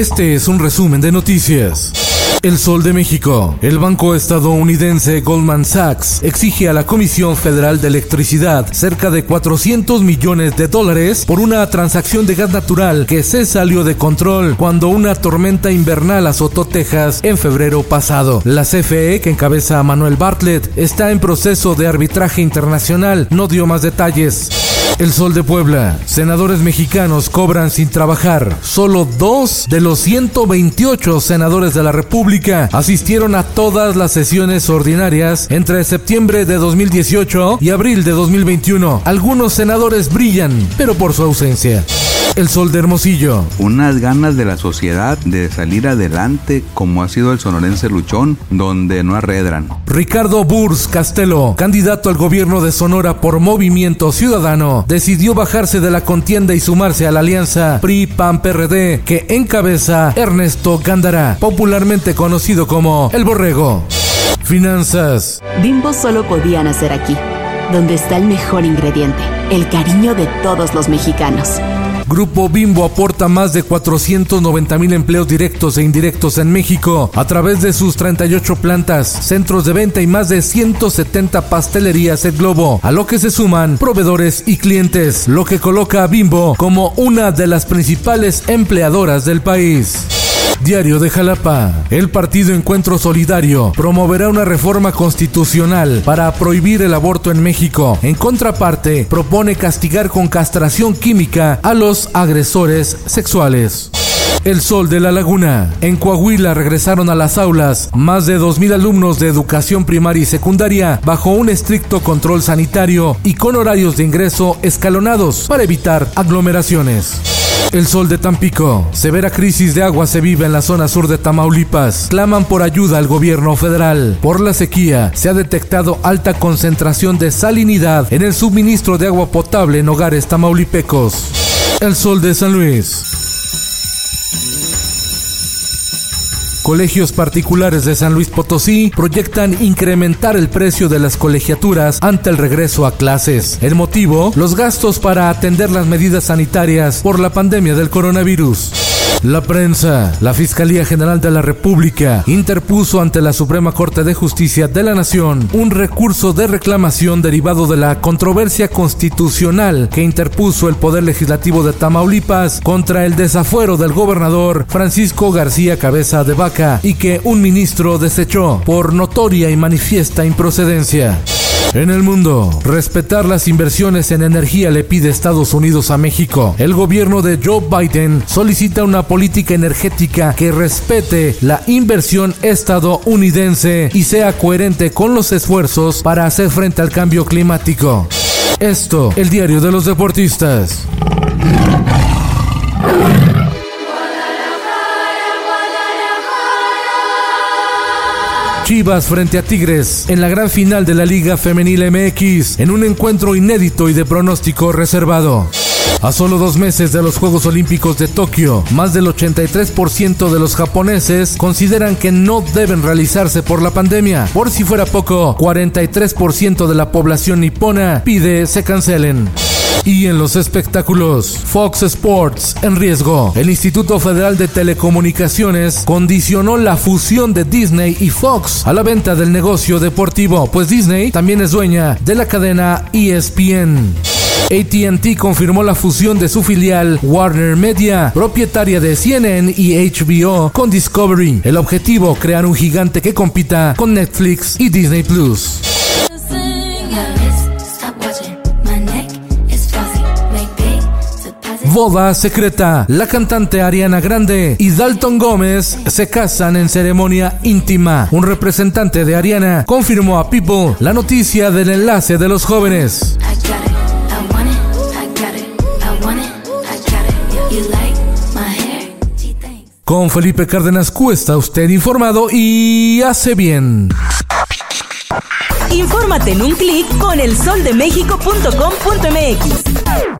Este es un resumen de noticias. El Sol de México. El banco estadounidense Goldman Sachs exige a la Comisión Federal de Electricidad cerca de 400 millones de dólares por una transacción de gas natural que se salió de control cuando una tormenta invernal azotó Texas en febrero pasado. La CFE, que encabeza a Manuel Bartlett, está en proceso de arbitraje internacional. No dio más detalles. El Sol de Puebla. Senadores mexicanos cobran sin trabajar. Solo dos de los 128 senadores de la República asistieron a todas las sesiones ordinarias entre septiembre de 2018 y abril de 2021. Algunos senadores brillan, pero por su ausencia. El Sol de Hermosillo. Unas ganas de la sociedad de salir adelante como ha sido el sonorense luchón, donde no arredran. Ricardo Burs Castelo, candidato al gobierno de Sonora por Movimiento Ciudadano, decidió bajarse de la contienda y sumarse a la alianza PRI-PAN-PRD que encabeza Ernesto Gándara, popularmente conocido como El Borrego. Finanzas. Bimbo solo podía nacer aquí, donde está el mejor ingrediente, el cariño de todos los mexicanos. Grupo Bimbo aporta más de 490 mil empleos directos e indirectos en México a través de sus 38 plantas, centros de venta y más de 170 pastelerías en globo, a lo que se suman proveedores y clientes, lo que coloca a Bimbo como una de las principales empleadoras del país. Diario de Jalapa. El partido Encuentro Solidario promoverá una reforma constitucional para prohibir el aborto en México. En contraparte, propone castigar con castración química a los agresores sexuales. El Sol de la Laguna. En Coahuila regresaron a las aulas más de 2.000 alumnos de educación primaria y secundaria bajo un estricto control sanitario y con horarios de ingreso escalonados para evitar aglomeraciones. El sol de Tampico. Severa crisis de agua se vive en la zona sur de Tamaulipas. Claman por ayuda al gobierno federal. Por la sequía, se ha detectado alta concentración de salinidad en el suministro de agua potable en hogares tamaulipecos. El sol de San Luis. Colegios particulares de San Luis Potosí proyectan incrementar el precio de las colegiaturas ante el regreso a clases. El motivo, los gastos para atender las medidas sanitarias por la pandemia del coronavirus. La prensa, la Fiscalía General de la República interpuso ante la Suprema Corte de Justicia de la Nación un recurso de reclamación derivado de la controversia constitucional que interpuso el Poder Legislativo de Tamaulipas contra el desafuero del gobernador Francisco García Cabeza de Vaca y que un ministro desechó por notoria y manifiesta improcedencia. En el mundo, respetar las inversiones en energía le pide Estados Unidos a México. El gobierno de Joe Biden solicita una política energética que respete la inversión estadounidense y sea coherente con los esfuerzos para hacer frente al cambio climático. Esto, el diario de los deportistas. Frente a Tigres en la gran final de la Liga Femenil MX en un encuentro inédito y de pronóstico reservado. A solo dos meses de los Juegos Olímpicos de Tokio, más del 83% de los japoneses consideran que no deben realizarse por la pandemia. Por si fuera poco, 43% de la población nipona pide se cancelen. Y en los espectáculos, Fox Sports en riesgo. El Instituto Federal de Telecomunicaciones condicionó la fusión de Disney y Fox a la venta del negocio deportivo, pues Disney también es dueña de la cadena ESPN. ATT confirmó la fusión de su filial Warner Media, propietaria de CNN y HBO, con Discovery. El objetivo, crear un gigante que compita con Netflix y Disney Plus. Boda secreta. La cantante Ariana Grande y Dalton Gómez se casan en ceremonia íntima. Un representante de Ariana confirmó a People la noticia del enlace de los jóvenes. Con Felipe Cárdenas Cuesta, usted informado y hace bien. Infórmate en un clic con elsoldemexico.com.mx.